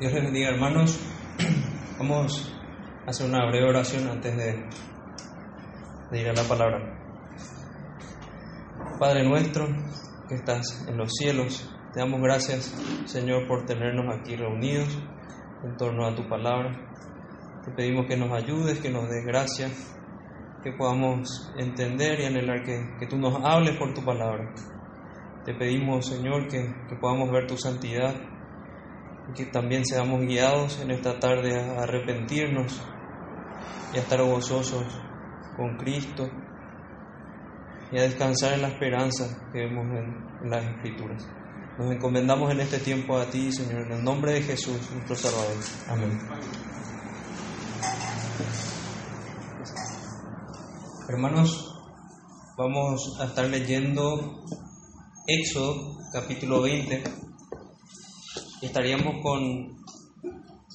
Dios les bendiga, hermanos. Vamos a hacer una breve oración antes de, de ir a la palabra. Padre nuestro que estás en los cielos, te damos gracias, Señor, por tenernos aquí reunidos en torno a tu palabra. Te pedimos que nos ayudes, que nos des gracia, que podamos entender y anhelar que, que tú nos hables por tu palabra. Te pedimos, Señor, que, que podamos ver tu santidad que también seamos guiados en esta tarde a arrepentirnos y a estar gozosos con Cristo y a descansar en la esperanza que vemos en, las Escrituras. Nos encomendamos en este tiempo a ti, Señor, en el nombre de Jesús, nuestro Salvador. Amén. Hermanos, vamos a estar leyendo Éxodo capítulo 20 y estaríamos con,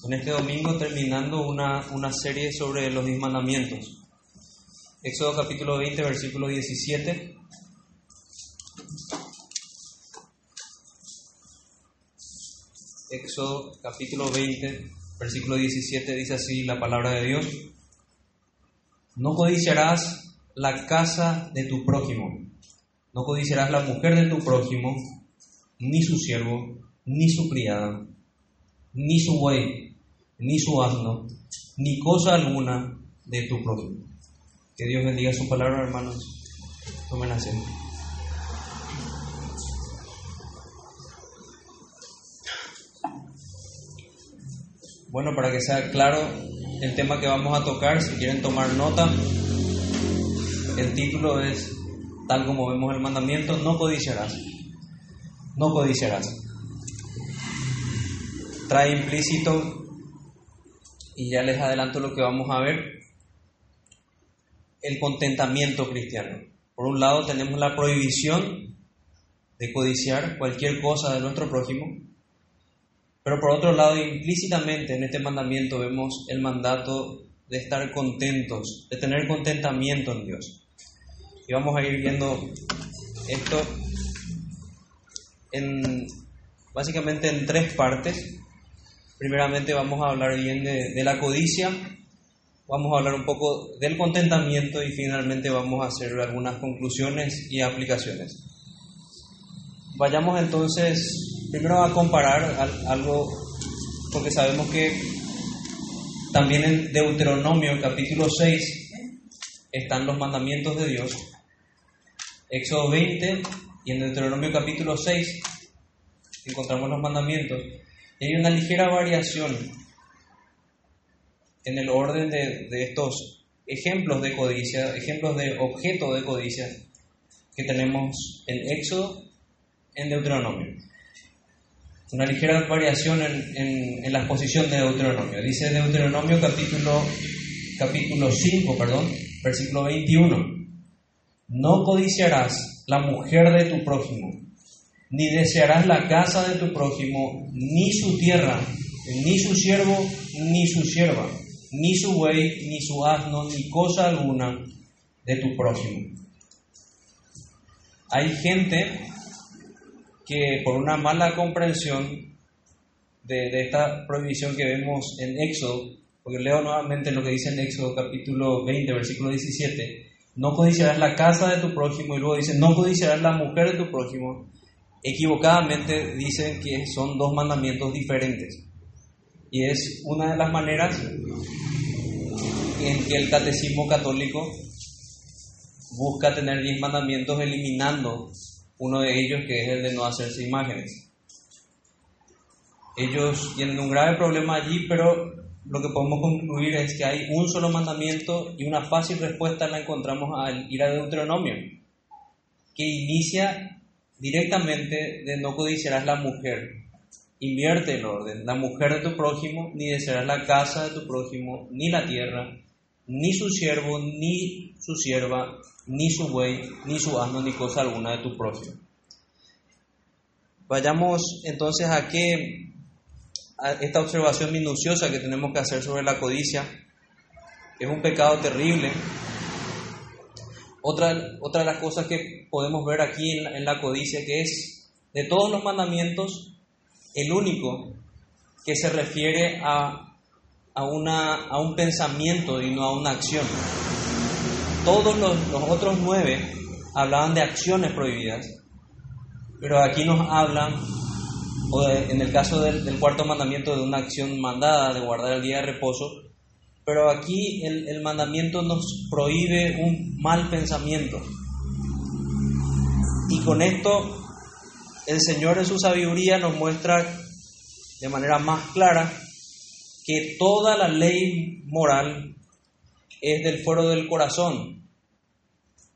en este domingo terminando una, una serie sobre los diez mandamientos. Éxodo capítulo 20, versículo 17. Éxodo capítulo 20, versículo 17 dice así la palabra de Dios. No codiciarás la casa de tu prójimo, no codiciarás la mujer de tu prójimo, ni su siervo, ni su criada, ni su buey, ni su asno, ni cosa alguna de tu prójimo. Que Dios bendiga su palabra, hermanos. Tomen asiento. Bueno, para que sea claro el tema que vamos a tocar, si quieren tomar nota, el título es, tal como vemos el mandamiento, no codiciarás. No codiciarás. Trae implícito, y ya les adelanto lo que vamos a ver, el contentamiento cristiano. Por un lado tenemos la prohibición de codiciar cualquier cosa de nuestro prójimo, pero por otro lado, implícitamente en este mandamiento vemos el mandato de estar contentos, de tener contentamiento en Dios. Y vamos a ir viendo esto en, básicamente en tres partes. Primeramente vamos a hablar bien de, de la codicia, vamos a hablar un poco del contentamiento y finalmente vamos a hacer algunas conclusiones y aplicaciones. Vayamos entonces primero a comparar algo, porque sabemos que también en Deuteronomio capítulo 6 están los mandamientos de Dios. Éxodo 20 y en Deuteronomio capítulo 6 encontramos los mandamientos. Y hay una ligera variación en el orden de, estos ejemplos de codicia, ejemplos de objeto de codicia que tenemos en Éxodo, en Deuteronomio una ligera variación en, en, en, la exposición de Deuteronomio. Dice Deuteronomio capítulo, capítulo 5, perdón, versículo 21. No codiciarás la mujer de tu prójimo, ni desearás la casa de tu prójimo, ni su tierra, ni su siervo, ni su sierva, ni su buey, ni su asno, ni cosa alguna de tu prójimo. Hay gente que por una mala comprensión de, esta prohibición que vemos en Éxodo, porque leo nuevamente lo que dice en Éxodo capítulo 20, versículo 17, no codiciarás la casa de tu prójimo y luego dice, no codiciarás la mujer de tu prójimo, equivocadamente dicen que son dos mandamientos diferentes. Y es una de las maneras en que el catecismo católico busca tener diez mandamientos eliminando uno de ellos que es el de no hacerse imágenes. Ellos tienen un grave problema allí, pero lo que podemos concluir es que hay un solo mandamiento y una fácil respuesta la encontramos al ir a Deuteronomio, que inicia directamente de no codiciarás la mujer. Invierte el orden, la mujer de tu prójimo, ni desearás la casa de tu prójimo, ni la tierra, ni su siervo, ni su sierva, ni su buey, ni su asno, ni cosa alguna de tu prójimo. Vayamos entonces a que a esta observación minuciosa que tenemos que hacer sobre la codicia es un pecado terrible. Otra, otra de las cosas que podemos ver aquí en en la codicia que es de todos los mandamientos el único que se refiere a, a, una, a un pensamiento y no a una acción. Todos los, los otros nueve hablaban de acciones prohibidas, pero aquí nos hablan, o en el caso del, del, cuarto mandamiento, de una acción mandada, de guardar el día de reposo, pero aquí el, el mandamiento nos prohíbe un mal pensamiento. Y con esto el Señor en su sabiduría nos muestra de manera más clara que toda la ley moral es del fuero del corazón,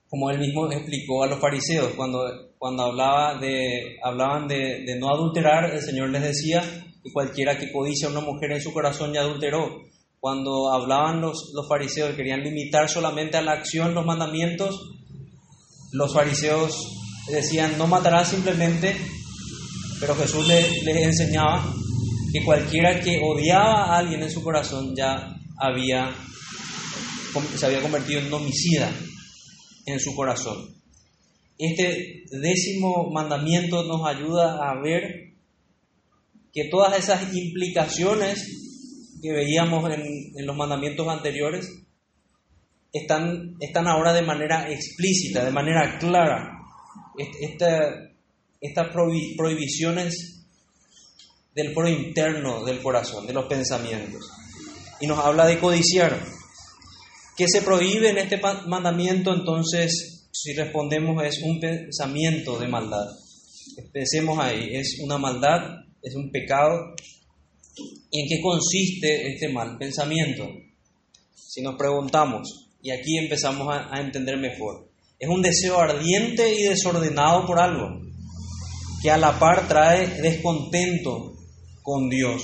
como él mismo explicó a los fariseos cuando, cuando hablaba de, hablaban de, no adulterar, el Señor les decía que cualquiera que codicia a una mujer en su corazón ya adulteró. Cuando hablaban los, los fariseos, querían limitar solamente a la acción los mandamientos, los fariseos decían no matarás simplemente, pero Jesús les, enseñaba que cualquiera que odiaba a alguien en su corazón ya había, se había convertido en homicida en su corazón. Este décimo mandamiento nos ayuda a ver que todas esas implicaciones que veíamos en, en los mandamientos anteriores están, están ahora de manera explícita, de manera clara. Esta, estas prohibiciones del foro interno del corazón, de los pensamientos. Y nos habla de codiciar. ¿Qué se prohíbe en este mandamiento? Entonces, si respondemos, es un pensamiento de maldad. Pensemos ahí, es una maldad, es un pecado. ¿Y en qué consiste este mal pensamiento? Si nos preguntamos, y aquí empezamos a entender mejor, es un deseo ardiente y desordenado por algo, que a la par trae descontento con Dios.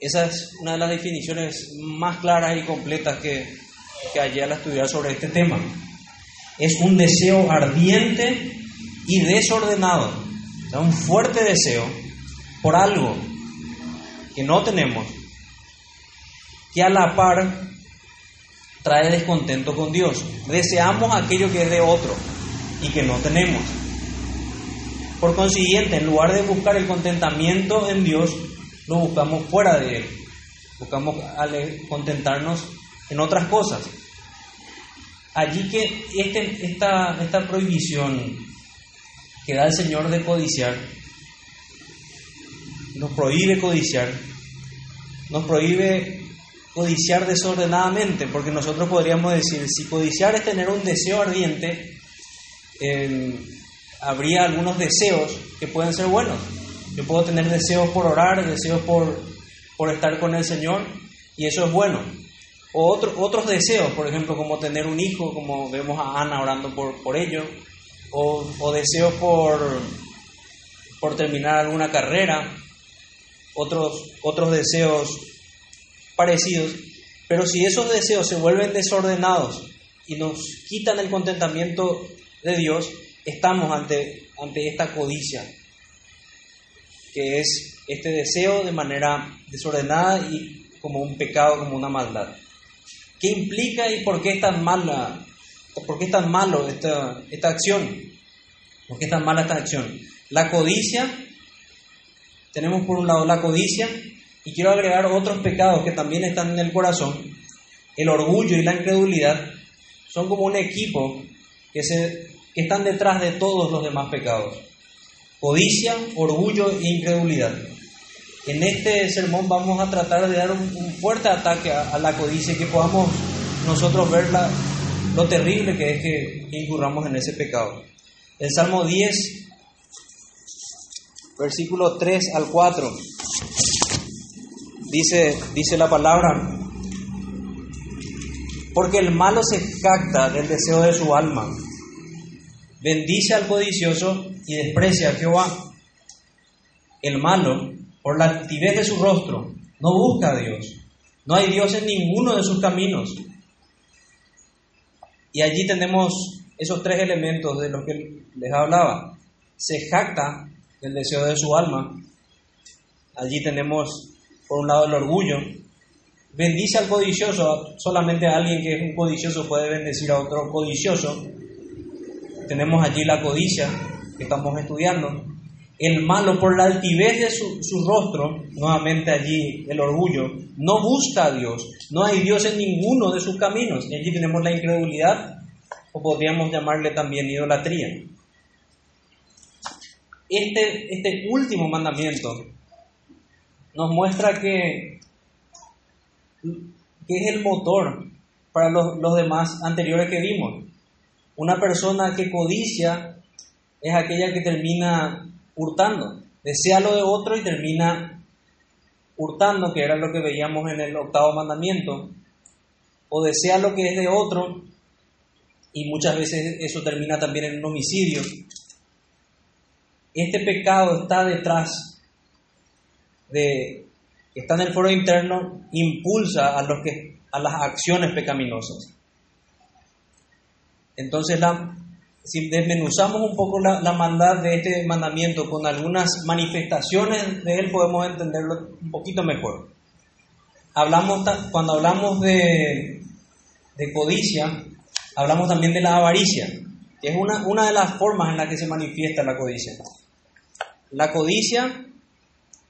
Esa es una de las definiciones más claras y completas que, que hallé al estudiar sobre este tema. Es un deseo ardiente y desordenado, un fuerte deseo por algo que no tenemos, que a la par trae descontento con Dios. Deseamos aquello que es de otro y que no tenemos. Por consiguiente, en lugar de buscar el contentamiento en Dios, lo buscamos fuera de Él. Buscamos contentarnos en otras cosas. Allí que este, esta, esta prohibición que da el Señor de codiciar, nos prohíbe codiciar, nos prohíbe codiciar desordenadamente, porque nosotros podríamos decir, si codiciar es tener un deseo ardiente, eh, habría algunos deseos que pueden ser buenos. Yo puedo tener deseos por orar, deseos por, por estar con el Señor, y eso es bueno. O otro, otros deseos, por ejemplo, como tener un hijo, como vemos a Ana orando por, por ello, o, o deseos por, por terminar alguna carrera, otros, otros deseos parecidos, pero si esos deseos se vuelven desordenados y nos quitan el contentamiento de Dios, estamos ante, ante esta codicia, que es este deseo de manera desordenada y como un pecado, como una maldad. ¿Qué implica y por qué es tan mala? ¿Por qué es tan malo esta, esta acción? ¿Por qué es tan mala esta acción? La codicia, tenemos por un lado la codicia, y quiero agregar otros pecados que también están en el corazón. El orgullo y la incredulidad son como un equipo que se que están detrás de todos los demás pecados. Codicia, orgullo e incredulidad. En este sermón vamos a tratar de dar un, fuerte ataque a, la codicia y que podamos nosotros ver lo terrible que es que, incurramos en ese pecado. El Salmo 10, versículo 3 al 4, dice, dice la palabra, porque el malo se jacta del deseo de su alma bendice al codicioso y desprecia a Jehová. El malo, por la altivez de su rostro, no busca a Dios. No hay Dios en ninguno de sus caminos. Y allí tenemos esos tres elementos de los que les hablaba. Se jacta del deseo de su alma. Allí tenemos, por un lado, el orgullo. Bendice al codicioso. Solamente alguien que es un codicioso puede bendecir a otro codicioso tenemos allí la codicia que estamos estudiando. El malo, por la altivez de su, su, rostro, nuevamente allí el orgullo, no busca a Dios. No hay Dios en ninguno de sus caminos. Y allí tenemos la incredulidad, o podríamos llamarle también idolatría. Este, este último mandamiento nos muestra que, es el motor para los, los demás anteriores que vimos. Una persona que codicia es aquella que termina hurtando, desea lo de otro y termina hurtando, que era lo que veíamos en el octavo mandamiento, o desea lo que es de otro y muchas veces eso termina también en un homicidio. Este pecado está detrás de, está en el foro interno, impulsa a, los que, a las acciones pecaminosas. Entonces, si desmenuzamos un poco la, la, maldad de este mandamiento con algunas manifestaciones de él, podemos entenderlo un poquito mejor. Hablamos, cuando hablamos de, de codicia, hablamos también de la avaricia, que es una, una de las formas en las que se manifiesta la codicia. La codicia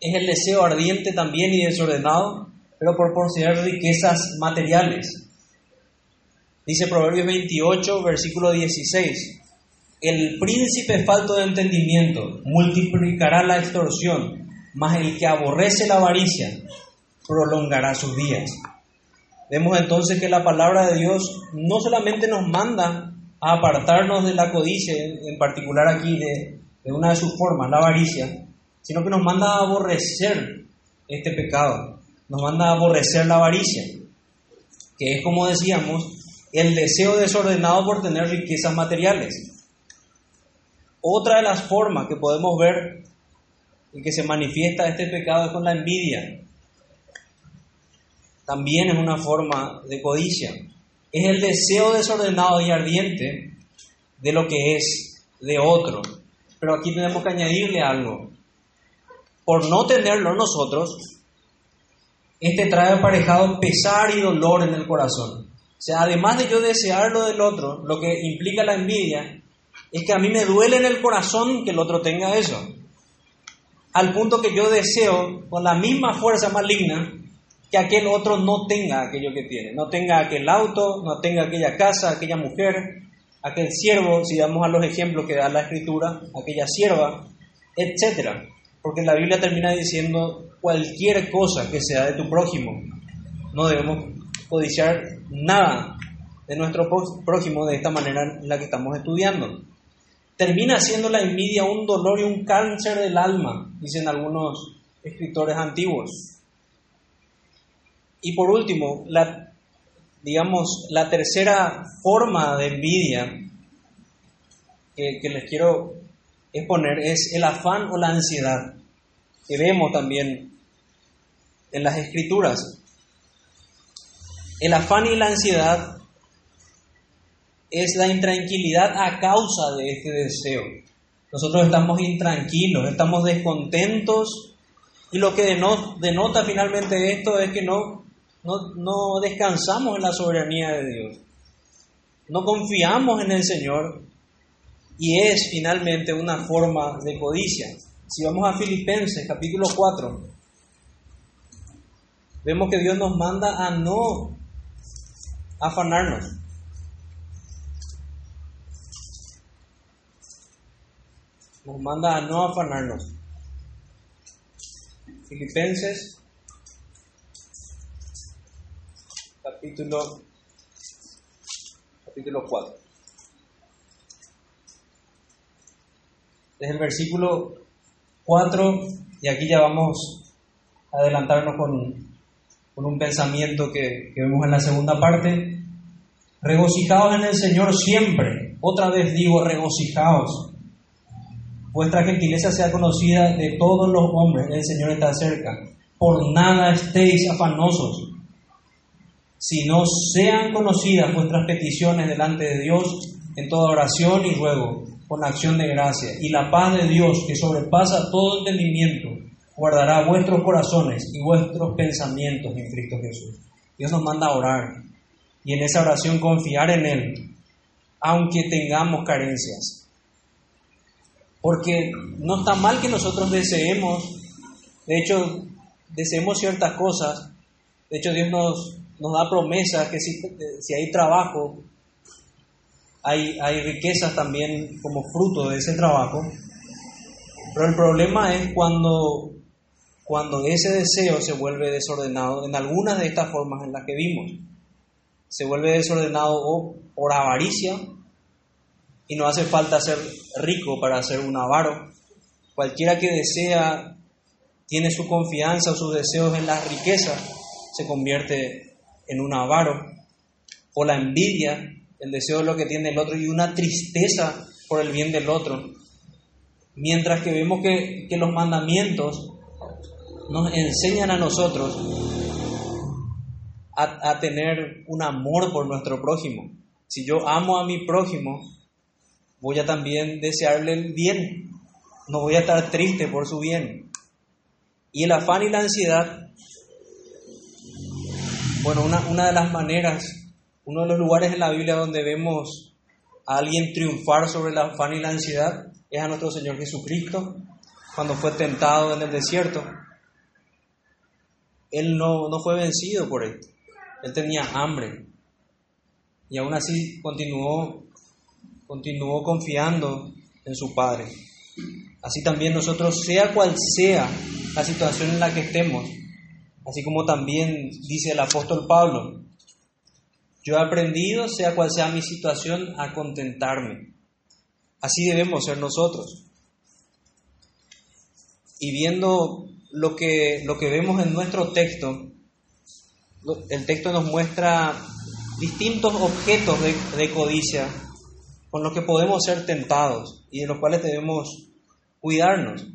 es el deseo ardiente también y desordenado, pero por poseer riquezas materiales. Dice Proverbios 28, versículo 16, el príncipe falto de entendimiento multiplicará la extorsión, mas el que aborrece la avaricia prolongará sus días. Vemos entonces que la palabra de Dios no solamente nos manda a apartarnos de la codicia, en particular aquí de, de una de sus formas, la avaricia, sino que nos manda a aborrecer este pecado, nos manda a aborrecer la avaricia, que es como decíamos, el deseo desordenado por tener riquezas materiales. Otra de las formas que podemos ver en que se manifiesta este pecado es con la envidia también es una forma de codicia. Es el deseo desordenado y ardiente de lo que es de otro. Pero aquí tenemos que añadirle algo. Por no tenerlo nosotros, este trae aparejado pesar y dolor en el corazón. O sea, además de yo desear lo del otro, lo que implica la envidia, es que a mí me duele en el corazón que el otro tenga eso. Al punto que yo deseo, con la misma fuerza maligna, que aquel otro no tenga aquello que tiene, no tenga aquel auto, no tenga aquella casa, aquella mujer, aquel siervo, si damos a los ejemplos que da la escritura, aquella sierva, etcétera. Porque la Biblia termina diciendo cualquier cosa que sea de tu prójimo. No debemos codiciar nada de nuestro prójimo de esta manera en la que estamos estudiando. Termina siendo la envidia un dolor y un cáncer del alma, dicen algunos escritores antiguos. Y por último, la, digamos, la tercera forma de envidia que, que les quiero exponer es el afán o la ansiedad, que vemos también en las escrituras. El afán y la ansiedad es la intranquilidad a causa de este deseo. Nosotros estamos intranquilos, estamos descontentos y lo que denota, finalmente esto es que no no, descansamos en la soberanía de Dios. No confiamos en el Señor y es finalmente una forma de codicia. Si vamos a Filipenses capítulo 4, vemos que Dios nos manda a no afanarnos. Nos manda a no afanarnos. Filipenses capítulo, capítulo 4. Desde el versículo 4, y aquí ya vamos a adelantarnos con, con un pensamiento que, que vemos en la segunda parte. Regocijaos en el Señor siempre. Otra vez digo, regocijaos. Vuestra gentileza sea conocida de todos los hombres. El Señor está cerca. Por nada estéis afanosos si no sean conocidas vuestras peticiones delante de Dios en toda oración y ruego, con acción de gracia. Y la paz de Dios, que sobrepasa todo entendimiento, guardará vuestros corazones y vuestros pensamientos en Cristo Jesús. Dios nos manda a orar y en esa oración confiar en Él, aunque tengamos carencias. Porque no está mal que nosotros deseemos, de hecho, deseemos ciertas cosas. De hecho, Dios nos, nos da promesas que si, si hay trabajo, hay, hay riquezas también como fruto de ese trabajo. Pero el problema es cuando, cuando ese deseo se vuelve desordenado en algunas de estas formas en las que vimos. Se vuelve desordenado o por avaricia, y no hace falta ser rico para ser un avaro. Cualquiera que desea, tiene su confianza o sus deseos en la riqueza, se convierte en un avaro. O la envidia, el deseo de lo que tiene el otro y una tristeza por el bien del otro. Mientras que vemos que, que los mandamientos nos enseñan a nosotros a, a tener un amor por nuestro prójimo. Si yo amo a mi prójimo, voy a también desearle el bien. No voy a estar triste por su bien. Y el afán y la ansiedad, bueno, una, una de las maneras, uno de los lugares en la Biblia donde vemos a alguien triunfar sobre el afán y la ansiedad es a nuestro Señor Jesucristo, cuando fue tentado en el desierto. Él no, no fue vencido por esto. Él tenía hambre. Y aún así continuó continuó confiando en su Padre. Así también nosotros, sea cual sea la situación en la que estemos, así como también dice el apóstol Pablo, yo he aprendido, sea cual sea mi situación, a contentarme. Así debemos ser nosotros. Y viendo lo que, lo que vemos en nuestro texto, el texto nos muestra distintos objetos de, de codicia con los que podemos ser tentados y de los cuales debemos cuidarnos.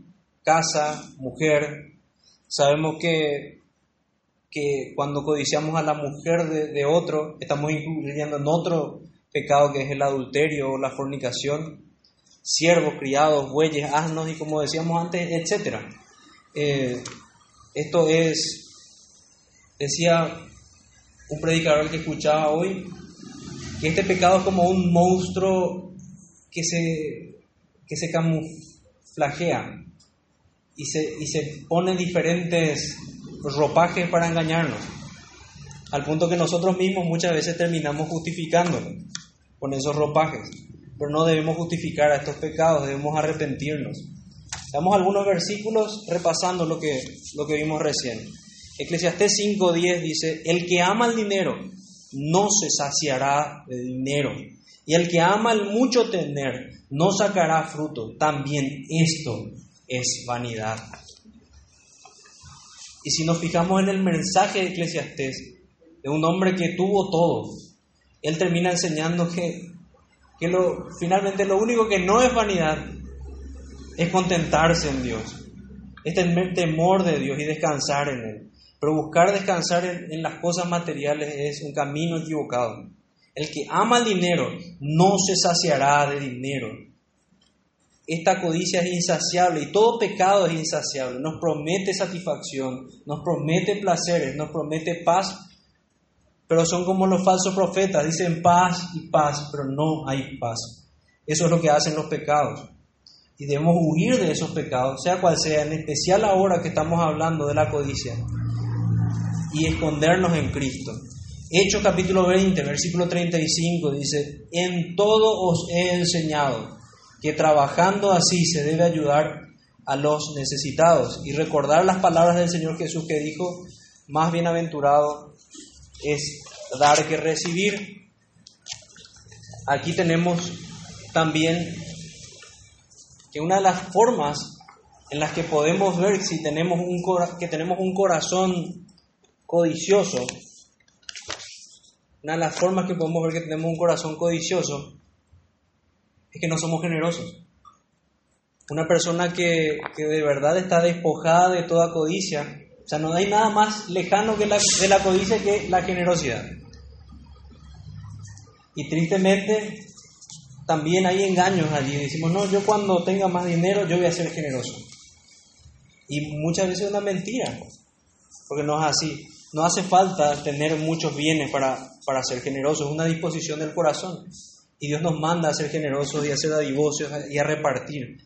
Casa, mujer. Sabemos que, que cuando codiciamos a la mujer de, otro, estamos incluyendo en otro pecado que es el adulterio o la fornicación. Siervos, criados, bueyes, asnos y como decíamos antes, etc. Eh, esto es, decía un predicador que escuchaba hoy, que este pecado es como un monstruo que se, que se camuflajea y se, y se pone diferentes ropajes para engañarnos, al punto que nosotros mismos muchas veces terminamos justificándonos con esos ropajes, pero no debemos justificar a estos pecados, debemos arrepentirnos. Damos algunos versículos repasando lo que, lo que vimos recién. Eclesiastés 5.10 dice, el que ama el dinero no se saciará de dinero. Y el que ama el mucho tener no sacará fruto. También esto es vanidad. Y si nos fijamos en el mensaje de Eclesiastés, de un hombre que tuvo todo, él termina enseñando que, que lo, finalmente lo único que no es vanidad es contentarse en Dios, es tener temor de Dios y descansar en Él. Pero buscar descansar en, las cosas materiales es un camino equivocado. El que ama el dinero no se saciará de dinero. Esta codicia es insaciable y todo pecado es insaciable. Nos promete satisfacción, nos promete placeres, nos promete paz, pero son como los falsos profetas, dicen paz y paz, pero no hay paz. Eso es lo que hacen los pecados. Y debemos huir de esos pecados, sea cual sea, en especial ahora que estamos hablando de la codicia y escondernos en Cristo. Hechos capítulo 20, versículo 35 dice, en todo os he enseñado que trabajando así se debe ayudar a los necesitados y recordar las palabras del Señor Jesús que dijo, más bienaventurado es dar que recibir. Aquí tenemos también que una de las formas en las que podemos ver si tenemos un, que tenemos un corazón codicioso, una de las formas que podemos ver que tenemos un corazón codicioso es que no somos generosos. Una persona que, de verdad está despojada de toda codicia, o sea, no hay nada más lejano que la, de la codicia que la generosidad. Y tristemente también hay engaños allí. Decimos, no, yo cuando tenga más dinero yo voy a ser generoso. Y muchas veces es una mentira, porque no es así. No hace falta tener muchos bienes para, para ser generosos, es una disposición del corazón. Y Dios nos manda a ser generosos y a ser dadivosos y a repartir.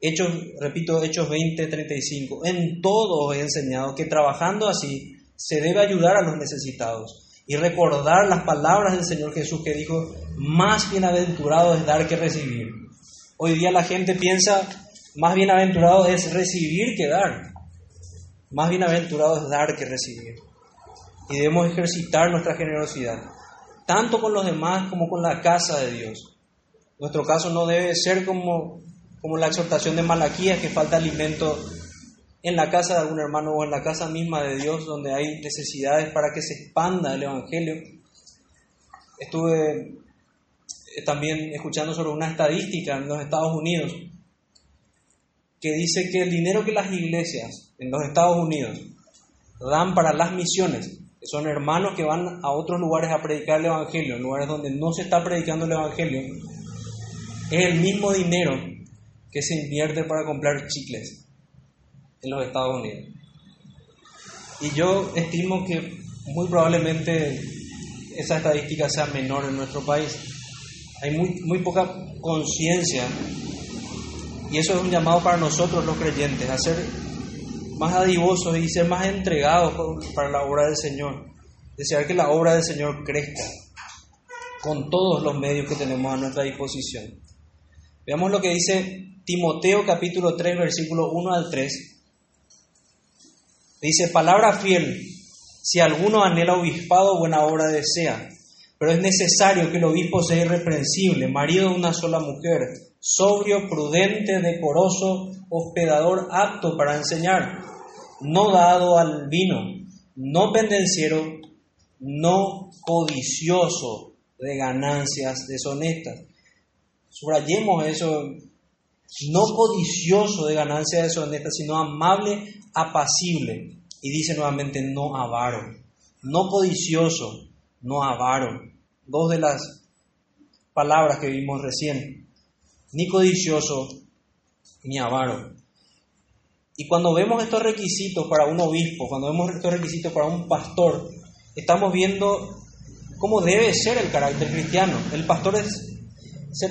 Hechos, repito, Hechos 20, 35. En todo he enseñado que trabajando así se debe ayudar a los necesitados y recordar las palabras del Señor Jesús que dijo, más bienaventurado es dar que recibir. Hoy día la gente piensa, más bienaventurado es recibir que dar. Más bienaventurado es dar que recibir. Y debemos ejercitar nuestra generosidad, tanto con los demás como con la casa de Dios. Nuestro caso no debe ser como, como la exhortación de Malaquías, que falta alimento en la casa de algún hermano o en la casa misma de Dios, donde hay necesidades para que se expanda el Evangelio. Estuve eh, también escuchando sobre una estadística en los Estados Unidos que dice que el dinero que las iglesias en los Estados Unidos dan para las misiones, son hermanos que van a otros lugares a predicar el Evangelio, en lugares donde no se está predicando el Evangelio, es el mismo dinero que se invierte para comprar chicles en los Estados Unidos. Y yo estimo que muy probablemente esa estadística sea menor en nuestro país. Hay muy, muy poca conciencia y eso es un llamado para nosotros los creyentes, a ser más adivosos y ser más entregados para la obra del Señor. Desear que la obra del Señor crezca con todos los medios que tenemos a nuestra disposición. Veamos lo que dice Timoteo capítulo 3, versículo 1 al 3. Dice, palabra fiel, si alguno anhela obispado, buena obra desea, pero es necesario que el obispo sea irreprensible, marido de una sola mujer, sobrio, prudente, decoroso, hospedador apto para enseñar, no dado al vino, no pendenciero, no codicioso de ganancias deshonestas. Subrayemos eso, no codicioso de ganancias deshonestas, sino amable, apacible. Y dice nuevamente, no avaro, no codicioso, no avaro. Dos de las palabras que vimos recién ni codicioso, ni avaro. Y cuando vemos estos requisitos para un obispo, cuando vemos estos requisitos para un pastor, estamos viendo cómo debe ser el carácter cristiano. El pastor es,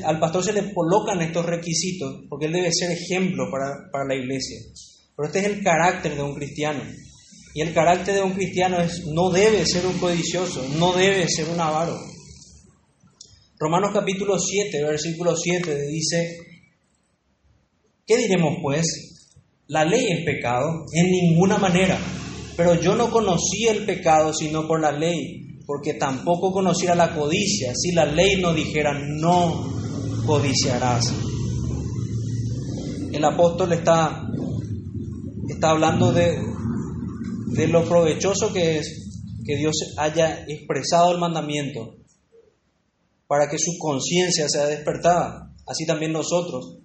al pastor se le colocan estos requisitos porque él debe ser ejemplo para, para la iglesia. Pero este es el carácter de un cristiano. Y el carácter de un cristiano es no debe ser un codicioso, no debe ser un avaro. Romanos capítulo 7, versículo 7 dice, ¿qué diremos pues? La ley es pecado en ninguna manera, pero yo no conocí el pecado sino por la ley, porque tampoco conociera la codicia, si la ley no dijera no codiciarás. El apóstol está, está hablando de, de lo provechoso que es que Dios haya expresado el mandamiento para que su conciencia sea despertada. Así también nosotros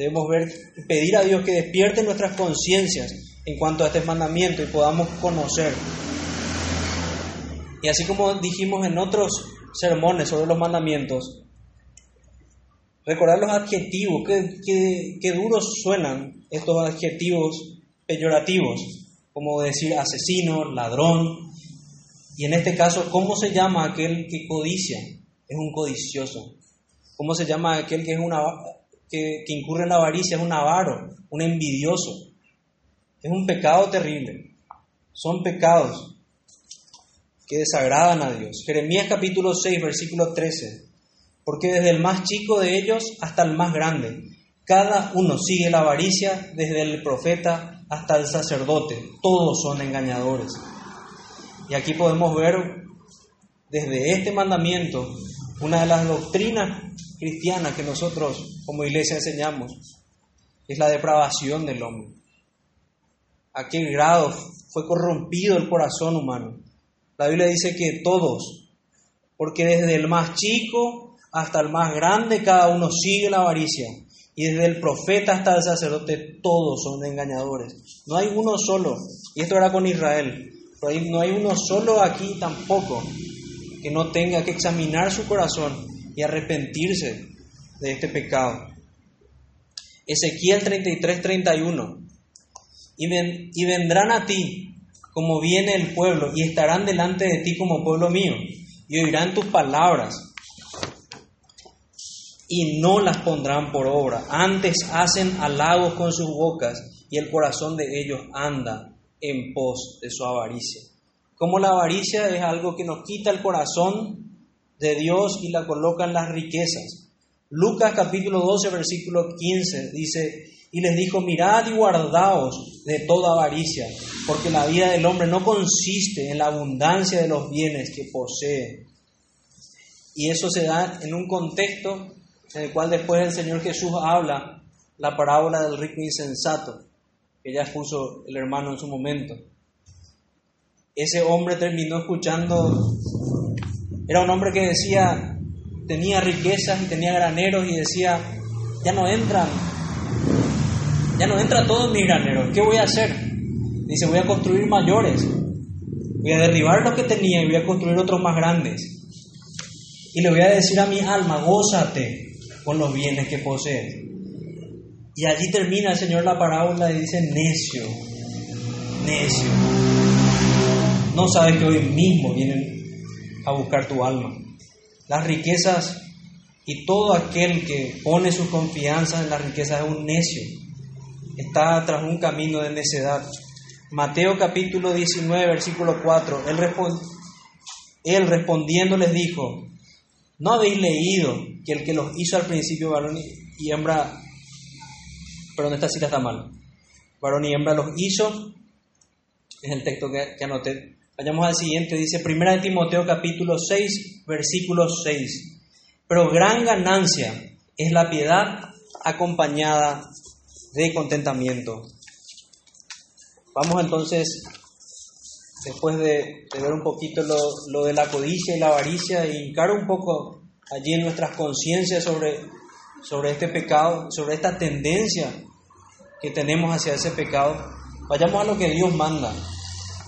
debemos ver, pedir a Dios que despierte nuestras conciencias en cuanto a este mandamiento y podamos conocer. Y así como dijimos en otros sermones sobre los mandamientos, recordar los adjetivos, qué, duros suenan estos adjetivos peyorativos, como decir asesino, ladrón, y en este caso, ¿cómo se llama aquel que codicia? es un codicioso. ¿Cómo se llama aquel que, es una, que, que incurre en la avaricia? Es un avaro, un envidioso. Es un pecado terrible. Son pecados que desagradan a Dios. Jeremías capítulo 6, versículo 13. Porque desde el más chico de ellos hasta el más grande, cada uno sigue la avaricia desde el profeta hasta el sacerdote. Todos son engañadores. Y aquí podemos ver desde este mandamiento una de las doctrinas cristianas que nosotros como iglesia enseñamos es la depravación del hombre. A qué grado fue corrompido el corazón humano. La Biblia dice que todos, porque desde el más chico hasta el más grande cada uno sigue la avaricia. Y desde el profeta hasta el sacerdote todos son engañadores. No hay uno solo. Y esto era con Israel. No hay uno solo aquí tampoco que no tenga que examinar su corazón y arrepentirse de este pecado. Ezequiel 33, 31. Y, y vendrán a ti como viene el pueblo y estarán delante de ti como pueblo mío y oirán tus palabras y no las pondrán por obra. Antes hacen halagos con sus bocas y el corazón de ellos anda en pos de su avaricia. Como la avaricia es algo que nos quita el corazón de Dios y la coloca en las riquezas. Lucas capítulo 12, versículo 15 dice, y les dijo, mirad y guardaos de toda avaricia, porque la vida del hombre no consiste en la abundancia de los bienes que posee. Y eso se da en un contexto en el cual después el Señor Jesús habla la parábola del rico insensato, que ya expuso el hermano en su momento. Ese hombre terminó escuchando, era un hombre que decía, tenía riquezas y tenía graneros y decía, ya no entran ya no entra todo en mi granero. ¿Qué voy a hacer? Dice, voy a construir mayores. Voy a derribar lo que tenía y voy a construir otros más grandes. Y le voy a decir a mi alma, gózate con los bienes que posees. Y allí termina el Señor la parábola y dice, necio, necio. No sabes que hoy mismo vienen a buscar tu alma. Las riquezas y todo aquel que pone su confianza en las riquezas es un necio está tras un camino de necedad. Mateo capítulo 19, versículo 4, él, él respondiendo les dijo, ¿no habéis leído que el que los hizo al principio varón y hembra, perdón, esta cita está mal, varón y hembra los hizo, es el texto que, que anoté. Vayamos al siguiente, dice Primera de Timoteo capítulo 6, versículo 6. Pero gran ganancia es la piedad acompañada de contentamiento. Vamos entonces, después de, ver un poquito lo, de la codicia y la avaricia, e hincar un poco allí en nuestras conciencias sobre, sobre este pecado, sobre esta tendencia que tenemos hacia ese pecado, vayamos a lo que Dios manda.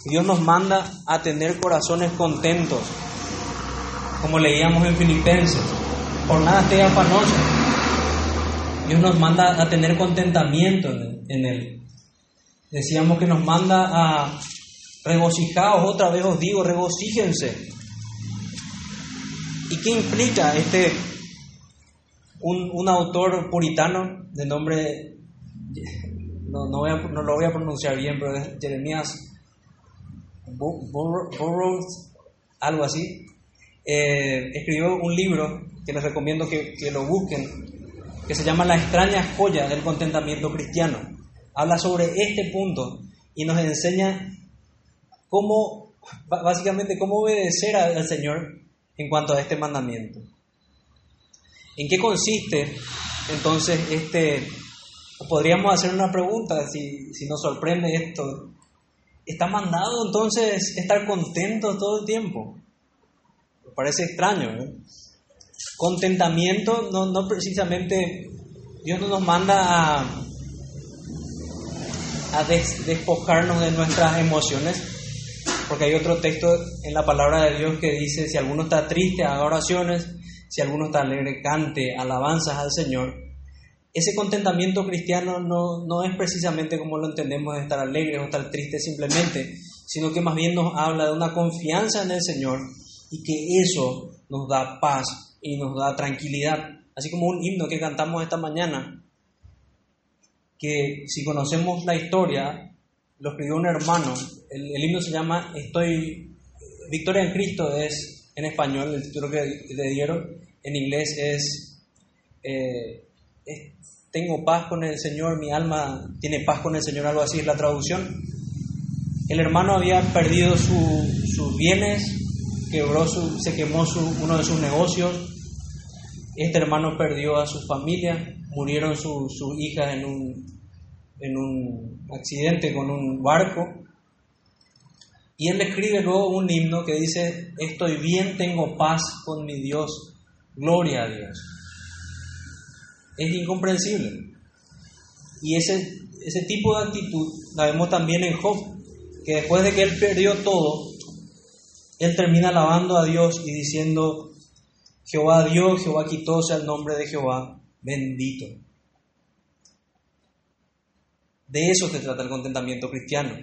Dios nos manda a tener corazones contentos, como leíamos en Filipenses, por nada esté afanoso Dios nos manda a tener contentamiento en Él. Decíamos que nos manda a regocijaos, otra vez os digo, regocíjense. ¿Y qué implica este, un, autor puritano de nombre, no, no, lo voy a pronunciar bien, pero es Jeremías Burroughs, algo así, eh, escribió un libro que les recomiendo que, que lo busquen, que se llama La extraña joya del contentamiento cristiano. Habla sobre este punto y nos enseña cómo, básicamente, cómo obedecer al Señor en cuanto a este mandamiento. ¿En qué consiste entonces este, podríamos hacer una pregunta si, si nos sorprende esto, ¿está mandado entonces estar contento todo el tiempo? Me parece extraño. Contentamiento, no, no precisamente, Dios no nos manda a, a despojarnos de nuestras emociones, porque hay otro texto en la palabra de Dios que dice, si alguno está triste, haga oraciones, si alguno está alegre, cante alabanzas al Señor. Ese contentamiento cristiano no, no es precisamente como lo entendemos de estar alegre o estar triste simplemente, sino que más bien nos habla de una confianza en el Señor y que eso nos da paz y nos da tranquilidad. Así como un himno que cantamos esta mañana, que si conocemos la historia, lo escribió un hermano. El, himno se llama Estoy, Victoria en Cristo es en español, el título que le dieron, en inglés es, eh, Tengo paz con el Señor, mi alma tiene paz con el Señor, algo así es la traducción. El hermano había perdido sus bienes, quebró su, se quemó su, uno de sus negocios, este hermano perdió a su familia, murieron sus hijas en un, en un accidente con un barco. Y él escribe luego un himno que dice, estoy bien, tengo paz con mi Dios, gloria a Dios. Es incomprensible. Y ese, ese tipo de actitud la vemos también en Job, que después de que él perdió todo, él termina alabando a Dios y diciendo, Jehová dio, Jehová quitó, sea el nombre de Jehová bendito. De eso se trata el contentamiento cristiano.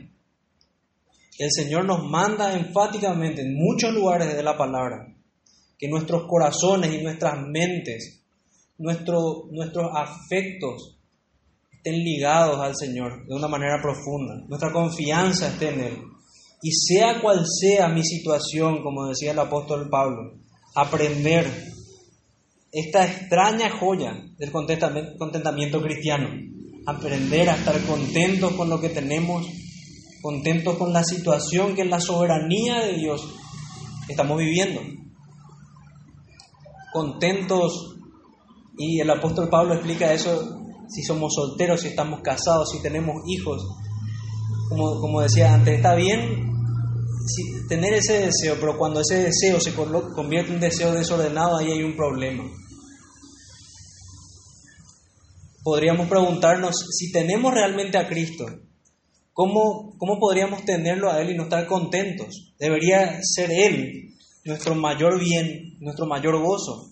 El Señor nos manda enfáticamente en muchos lugares de la palabra que nuestros corazones y nuestras mentes nuestro, nuestros afectos estén ligados al Señor de una manera profunda, nuestra confianza esté en Él. Y sea cual sea mi situación, como decía el apóstol Pablo, aprender esta extraña joya del contentamiento cristiano, aprender a estar contentos con lo que tenemos, contentos con la situación que en la soberanía de Dios estamos viviendo, contentos, y el apóstol Pablo explica eso si somos solteros, si estamos casados, si tenemos hijos. Como, como decía antes, está bien tener ese deseo, pero cuando ese deseo se convierte en deseo desordenado, ahí hay un problema. Podríamos preguntarnos, si tenemos realmente a Cristo, ¿cómo, ¿cómo podríamos tenerlo a Él y no estar contentos? Debería ser Él nuestro mayor bien, nuestro mayor gozo.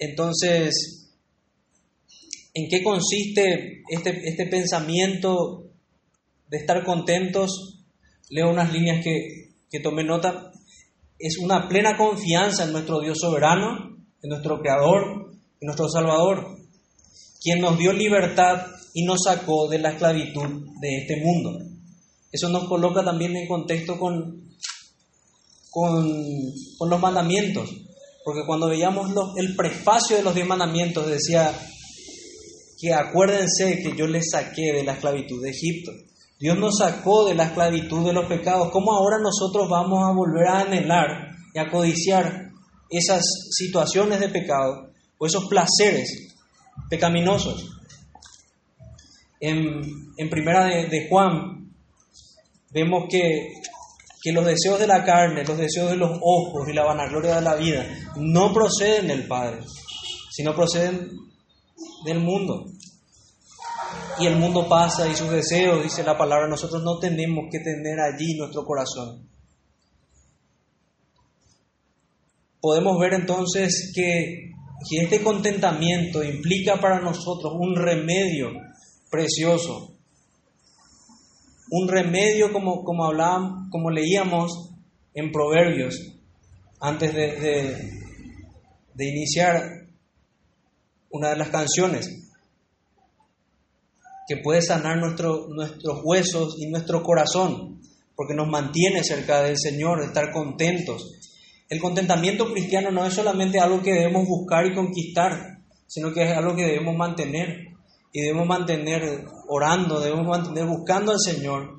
Entonces, ¿En qué consiste este, este pensamiento de estar contentos? Leo unas líneas que, que tomé nota. Es una plena confianza en nuestro Dios soberano, en nuestro Creador, en nuestro Salvador, quien nos dio libertad y nos sacó de la esclavitud de este mundo. Eso nos coloca también en contexto con, con, con los mandamientos, porque cuando veíamos el prefacio de los diez mandamientos decía que acuérdense que yo les saqué de la esclavitud de Egipto. Dios nos sacó de la esclavitud de los pecados. ¿Cómo ahora nosotros vamos a volver a anhelar y a codiciar esas situaciones de pecado o esos placeres pecaminosos? En, primera de, Juan vemos que, que los deseos de la carne, los deseos de los ojos y la vanagloria de la vida no proceden del Padre, sino proceden del mundo. Y el mundo pasa y sus deseos, dice la palabra, nosotros no tenemos que tener allí nuestro corazón. Podemos ver entonces que, este contentamiento implica para nosotros un remedio precioso. Un remedio como, como hablábamos, como leíamos en Proverbios antes de, de, iniciar una de las canciones, que puede sanar nuestro, nuestros huesos y nuestro corazón, porque nos mantiene cerca del Señor, estar contentos. El contentamiento cristiano no es solamente algo que debemos buscar y conquistar, sino que es algo que debemos mantener. Y debemos mantener orando, debemos mantener buscando al Señor,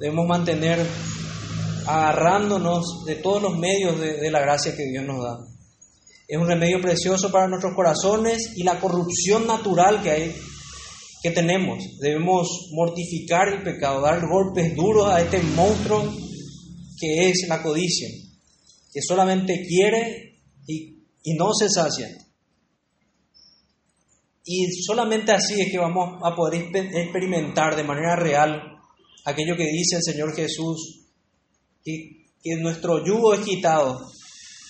debemos mantener agarrándonos de todos los medios de, la gracia que Dios nos da. Es un remedio precioso para nuestros corazones y la corrupción natural que hay que tenemos. Debemos mortificar el pecado, dar golpes duros a este monstruo que es la codicia, que solamente quiere y, y no se sacia. Y solamente así es que vamos a poder experimentar de manera real aquello que dice el Señor Jesús, que, que nuestro yugo es quitado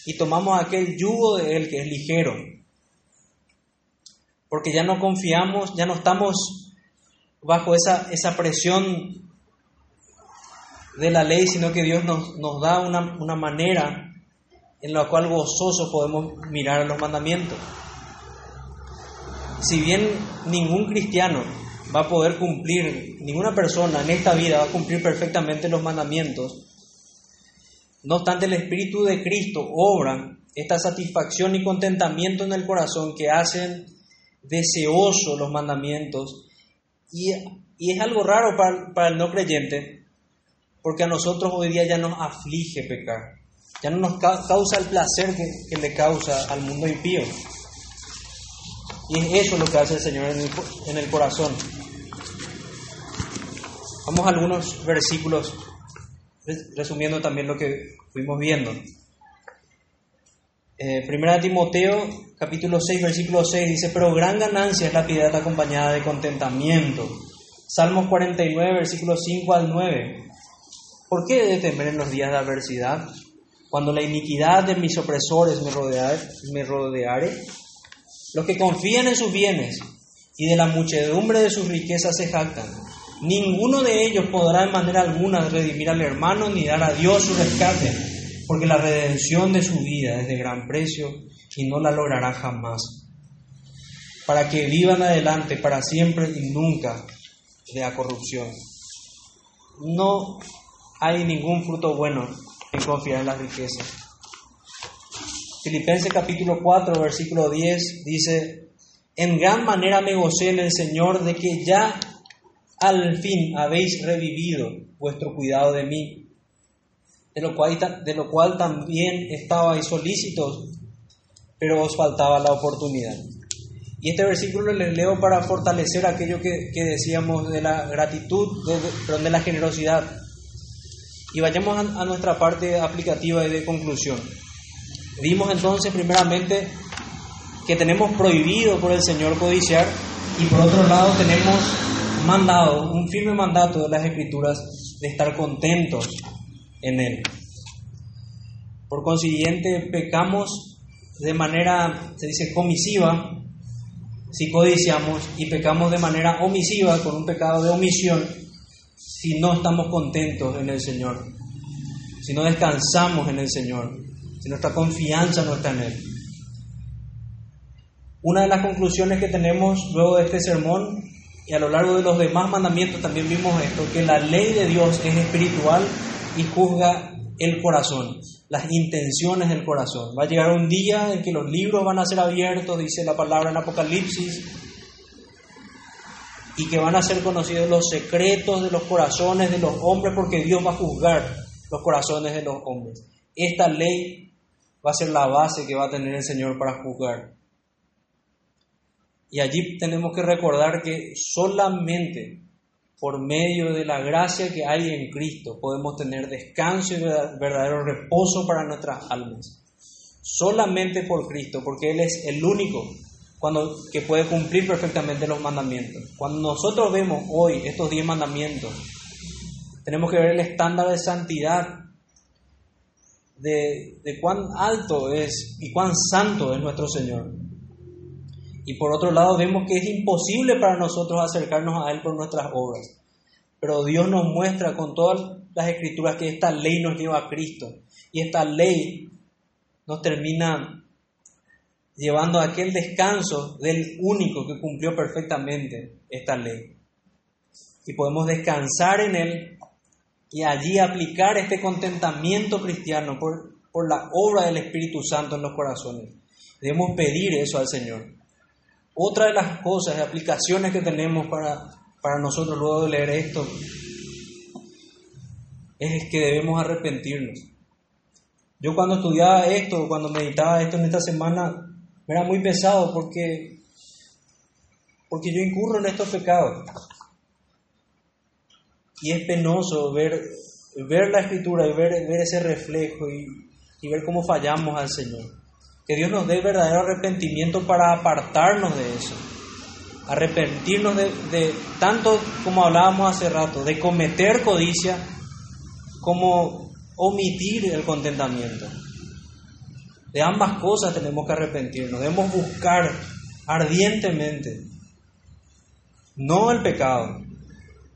y tomamos aquel yugo de Él que es ligero. Porque ya no confiamos, ya no estamos bajo esa, esa presión de la ley, sino que Dios nos, nos da una, una manera en la cual gozoso podemos mirar los mandamientos. Si bien ningún cristiano va a poder cumplir, ninguna persona en esta vida va a cumplir perfectamente los mandamientos, no obstante, el Espíritu de Cristo obra esta satisfacción y contentamiento en el corazón que hacen deseosos los mandamientos. Y, es algo raro para, el no creyente, porque a nosotros hoy día ya nos aflige pecar. Ya no nos causa el placer que, le causa al mundo impío. Y es eso lo que hace el Señor en el, corazón. Vamos a algunos versículos resumiendo también lo que fuimos viendo. Eh, primera Timoteo, capítulo 6, versículo 6, dice, pero gran ganancia es la piedad acompañada de contentamiento. Salmos 49, versículos 5 al 9. ¿Por qué he de temer en los días de adversidad? Cuando la iniquidad de mis opresores me rodeare, me rodeare. Los que confían en sus bienes y de la muchedumbre de sus riquezas se jactan Ninguno de ellos podrá en manera alguna redimir al hermano ni dar a Dios su rescate, porque la redención de su vida es de gran precio y no la logrará jamás. Para que vivan adelante para siempre y nunca de la corrupción. No hay ningún fruto bueno en confiar en las riquezas. Filipenses capítulo 4, versículo 10 dice, en gran manera me gocé en el Señor de que ya al fin habéis revivido vuestro cuidado de mí, de lo cual, de lo cual también estabais solícitos, pero os faltaba la oportunidad. Y este versículo les leo para fortalecer aquello que, decíamos de la gratitud, de, de la generosidad. Y vayamos a, a nuestra parte aplicativa y de conclusión. Vimos entonces primeramente que tenemos prohibido por el Señor codiciar y por otro lado tenemos mandado, un firme mandato de las Escrituras de estar contentos en Él. Por consiguiente, pecamos de manera, se dice, comisiva si codiciamos y pecamos de manera omisiva con un pecado de omisión si no estamos contentos en el Señor, si no descansamos en el Señor, nuestra confianza no está en Él. Una de las conclusiones que tenemos luego de este sermón y a lo largo de los demás mandamientos también vimos esto, que la ley de Dios es espiritual y juzga el corazón, las intenciones del corazón. Va a llegar un día en que los libros van a ser abiertos, dice la palabra en Apocalipsis, y que van a ser conocidos los secretos de los corazones de los hombres, porque Dios va a juzgar los corazones de los hombres. Esta ley va a ser la base que va a tener el Señor para juzgar. Y allí tenemos que recordar que solamente por medio de la gracia que hay en Cristo podemos tener descanso y verdadero reposo para nuestras almas. Solamente por Cristo, porque Él es el único cuando, que puede cumplir perfectamente los mandamientos. Cuando nosotros vemos hoy estos diez mandamientos, tenemos que ver el estándar de santidad, de, de cuán alto es y cuán santo es nuestro Señor. Y por otro lado vemos que es imposible para nosotros acercarnos a Él por nuestras obras. Pero Dios nos muestra con todas las escrituras que esta ley nos lleva a Cristo. Y esta ley nos termina llevando a aquel descanso del único que cumplió perfectamente esta ley. Y podemos descansar en Él y allí aplicar este contentamiento cristiano por, por la obra del Espíritu Santo en los corazones. Debemos pedir eso al Señor. Otra de las cosas, de aplicaciones que tenemos para, para nosotros luego de leer esto, es que debemos arrepentirnos. Yo cuando estudiaba esto, cuando meditaba esto en esta semana, me era muy pesado porque, porque yo incurro en estos pecados. Y es penoso ver, ver la escritura y ver, ver ese reflejo y, y ver cómo fallamos al Señor. Que Dios nos dé verdadero arrepentimiento para apartarnos de eso. Arrepentirnos de, tanto como hablábamos hace rato, de cometer codicia como omitir el contentamiento. De ambas cosas tenemos que arrepentirnos. Debemos buscar ardientemente no el pecado,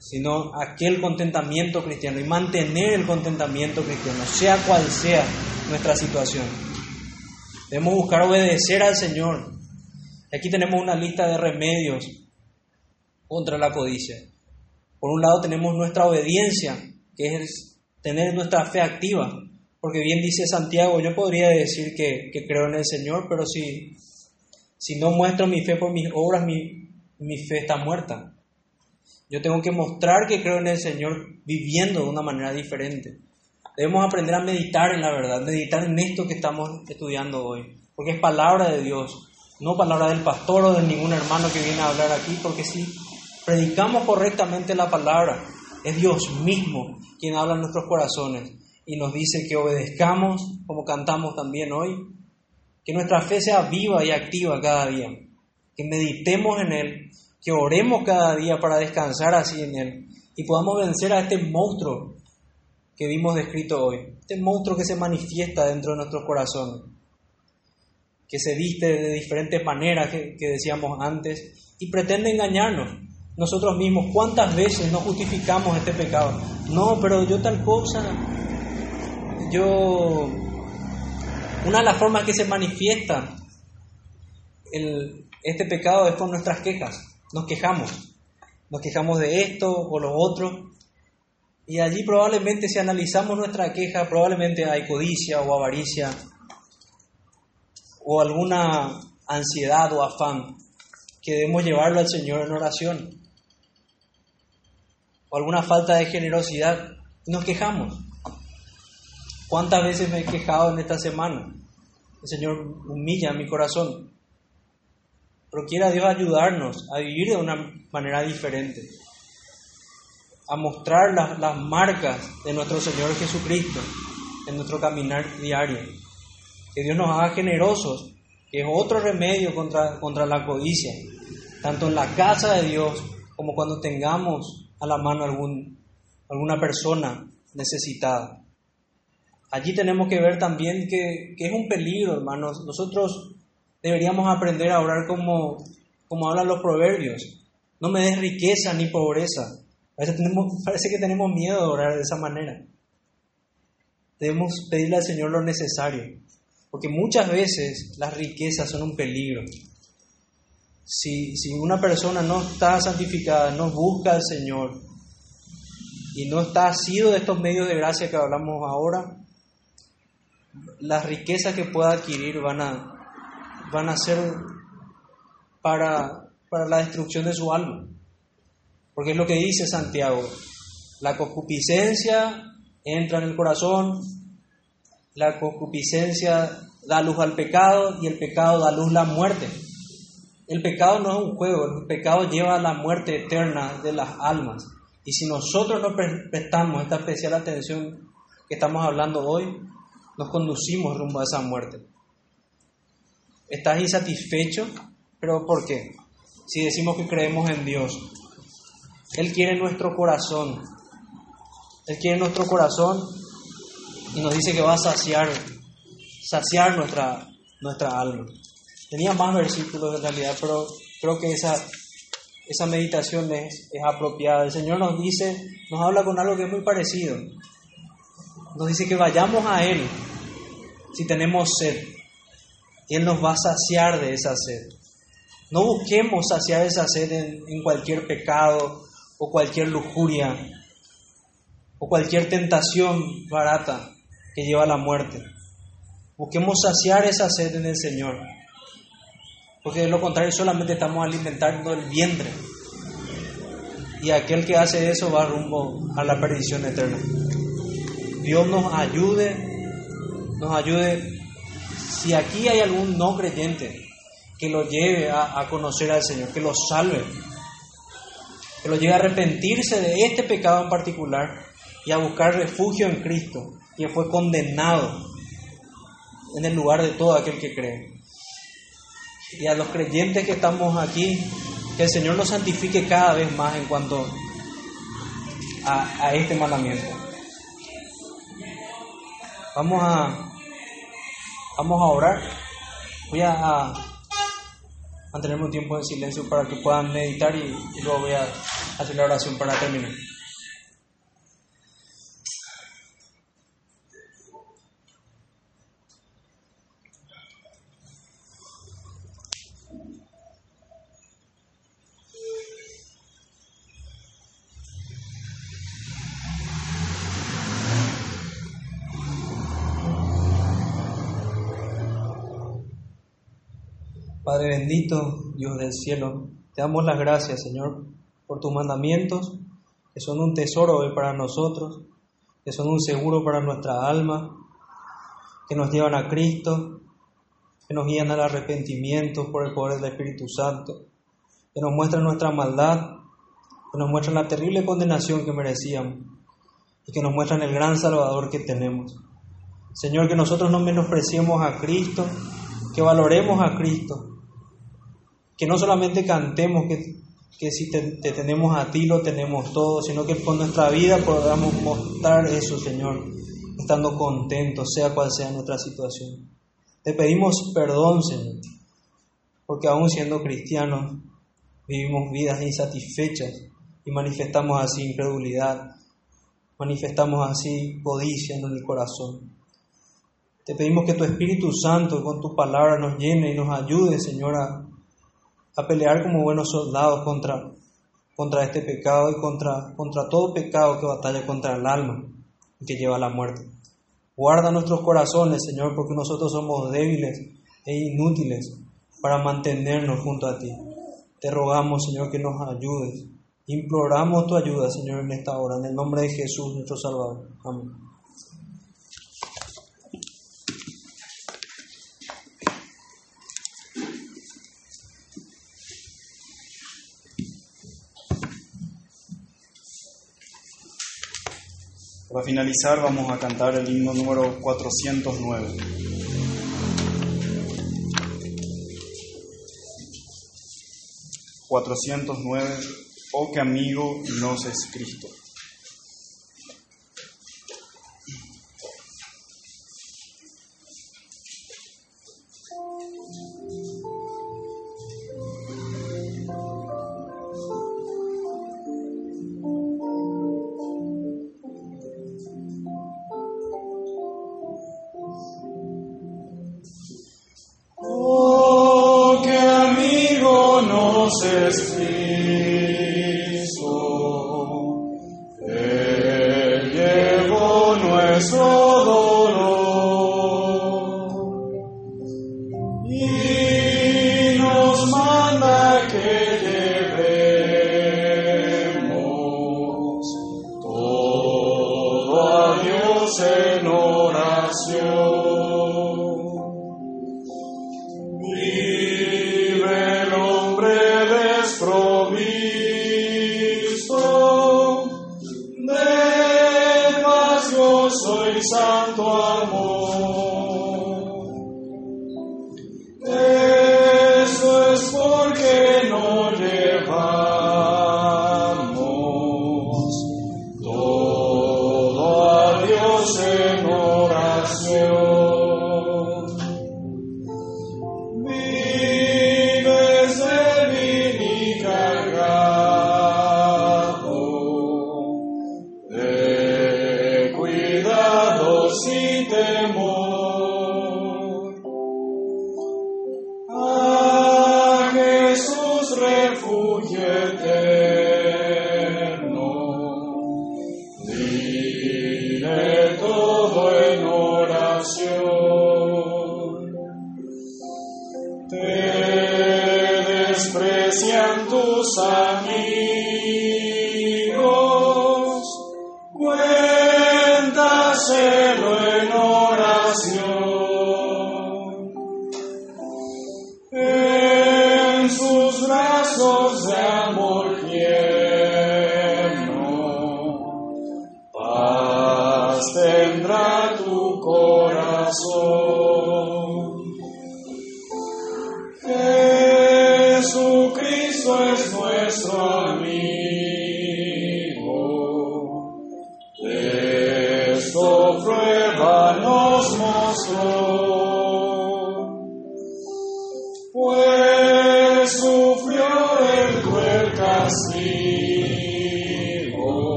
sino aquel contentamiento cristiano y mantener el contentamiento cristiano, sea cual sea nuestra situación. Debemos buscar obedecer al Señor. Aquí tenemos una lista de remedios contra la codicia. Por un lado tenemos nuestra obediencia, que es tener nuestra fe activa. Porque bien dice Santiago, yo podría decir que, creo en el Señor, pero si, si no muestro mi fe por mis obras, mi, mi fe está muerta. Yo tengo que mostrar que creo en el Señor viviendo de una manera diferente. Debemos aprender a meditar en la verdad, meditar en esto que estamos estudiando hoy, porque es palabra de Dios, no palabra del pastor o de ningún hermano que viene a hablar aquí, porque si predicamos correctamente la palabra, es Dios mismo quien habla en nuestros corazones y nos dice que obedezcamos, como cantamos también hoy, que nuestra fe sea viva y activa cada día, que meditemos en Él, que oremos cada día para descansar así en Él y podamos vencer a este monstruo que vimos descrito hoy. Este monstruo que se manifiesta dentro de nuestros corazones, que se viste de diferentes maneras que, decíamos antes y pretende engañarnos. Nosotros mismos, ¿cuántas veces no justificamos este pecado? No, pero yo tal cosa, yo... Una de las formas que se manifiesta el, este pecado es por nuestras quejas. Nos quejamos. Nos quejamos de esto o lo otro. Y allí probablemente si analizamos nuestra queja, probablemente hay codicia o avaricia o alguna ansiedad o afán que debemos llevarlo al Señor en oración. O alguna falta de generosidad. Nos quejamos. ¿Cuántas veces me he quejado en esta semana? El Señor humilla mi corazón. Pero quiera Dios ayudarnos a vivir de una manera diferente, a mostrar las, las marcas de nuestro Señor Jesucristo en nuestro caminar diario. Que Dios nos haga generosos, que es otro remedio contra, contra la codicia, tanto en la casa de Dios como cuando tengamos a la mano algún, alguna persona necesitada. Allí tenemos que ver también que, que es un peligro, hermanos. Nosotros deberíamos aprender a orar como, como hablan los proverbios. No me des riqueza ni pobreza. A parece que tenemos miedo de orar de esa manera. Debemos pedirle al Señor lo necesario, porque muchas veces las riquezas son un peligro. Si, si una persona no está santificada, no busca al Señor y no está asido de estos medios de gracia que hablamos ahora, las riquezas que pueda adquirir van a, van a ser para, para la destrucción de su alma. Porque es lo que dice Santiago. La concupiscencia entra en el corazón, la concupiscencia da luz al pecado y el pecado da luz a la muerte. El pecado no es un juego, el pecado lleva a la muerte eterna de las almas. Y si nosotros no prestamos esta especial atención que estamos hablando hoy, nos conducimos rumbo a esa muerte. ¿Estás insatisfecho? ¿Pero por qué? Si decimos que creemos en Dios. Él quiere nuestro corazón. Él quiere nuestro corazón y nos dice que va a saciar, saciar nuestra, nuestra alma. Tenía más versículos en realidad, pero creo que esa, esa meditación es, es apropiada. El Señor nos dice, nos habla con algo que es muy parecido. Nos dice que vayamos a Él si tenemos sed Él nos va a saciar de esa sed. No busquemos saciar esa sed en, cualquier pecado o cualquier lujuria o cualquier tentación barata que lleva a la muerte. Busquemos saciar esa sed en el Señor. Porque de lo contrario solamente estamos alimentando el vientre. Y aquel que hace eso va rumbo a la perdición eterna. Dios nos ayude, nos ayude si aquí hay algún no creyente que lo lleve a, conocer al Señor, que lo salve, que lo lleve a arrepentirse de este pecado en particular y a buscar refugio en Cristo, quien fue condenado en el lugar de todo aquel que cree. Y a los creyentes que estamos aquí, que el Señor nos santifique cada vez más en cuanto a, a este mandamiento. Vamos a Vamos a orar. Voy a, mantenerme un tiempo en silencio para que puedan meditar y luego voy a hacer la oración para terminar. Padre bendito, Dios del cielo, te damos las gracias, Señor, por tus mandamientos, que son un tesoro hoy para nosotros, que son un seguro para nuestra alma, que nos llevan a Cristo, que nos guían al arrepentimiento por el poder del Espíritu Santo, que nos muestran nuestra maldad, que nos muestran la terrible condenación que merecíamos y que nos muestran el gran Salvador que tenemos. Señor, que nosotros no menospreciemos a Cristo, que valoremos a Cristo, que no solamente cantemos que, si te, tenemos a ti lo tenemos todo, sino que con nuestra vida podamos mostrar eso, Señor, estando contentos, sea cual sea nuestra situación. Te pedimos perdón, Señor, porque aún siendo cristianos vivimos vidas insatisfechas y manifestamos así incredulidad, manifestamos así codicia en el corazón. Te pedimos que tu Espíritu Santo con tu palabra nos llene y nos ayude, Señor, a, a pelear como buenos soldados contra, contra este pecado y contra, contra todo pecado que batalla contra el alma y que lleva a la muerte. Guarda nuestros corazones, Señor, porque nosotros somos débiles e inútiles para mantenernos junto a ti. Te rogamos, Señor, que nos ayudes. Imploramos tu ayuda, Señor, en esta hora, en el nombre de Jesús, nuestro Salvador. Amén. Para finalizar vamos a cantar el himno número 409. ...409... Oh, que amigo nos es Cristo. Oración.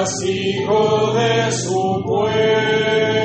Castigo de su pueblo,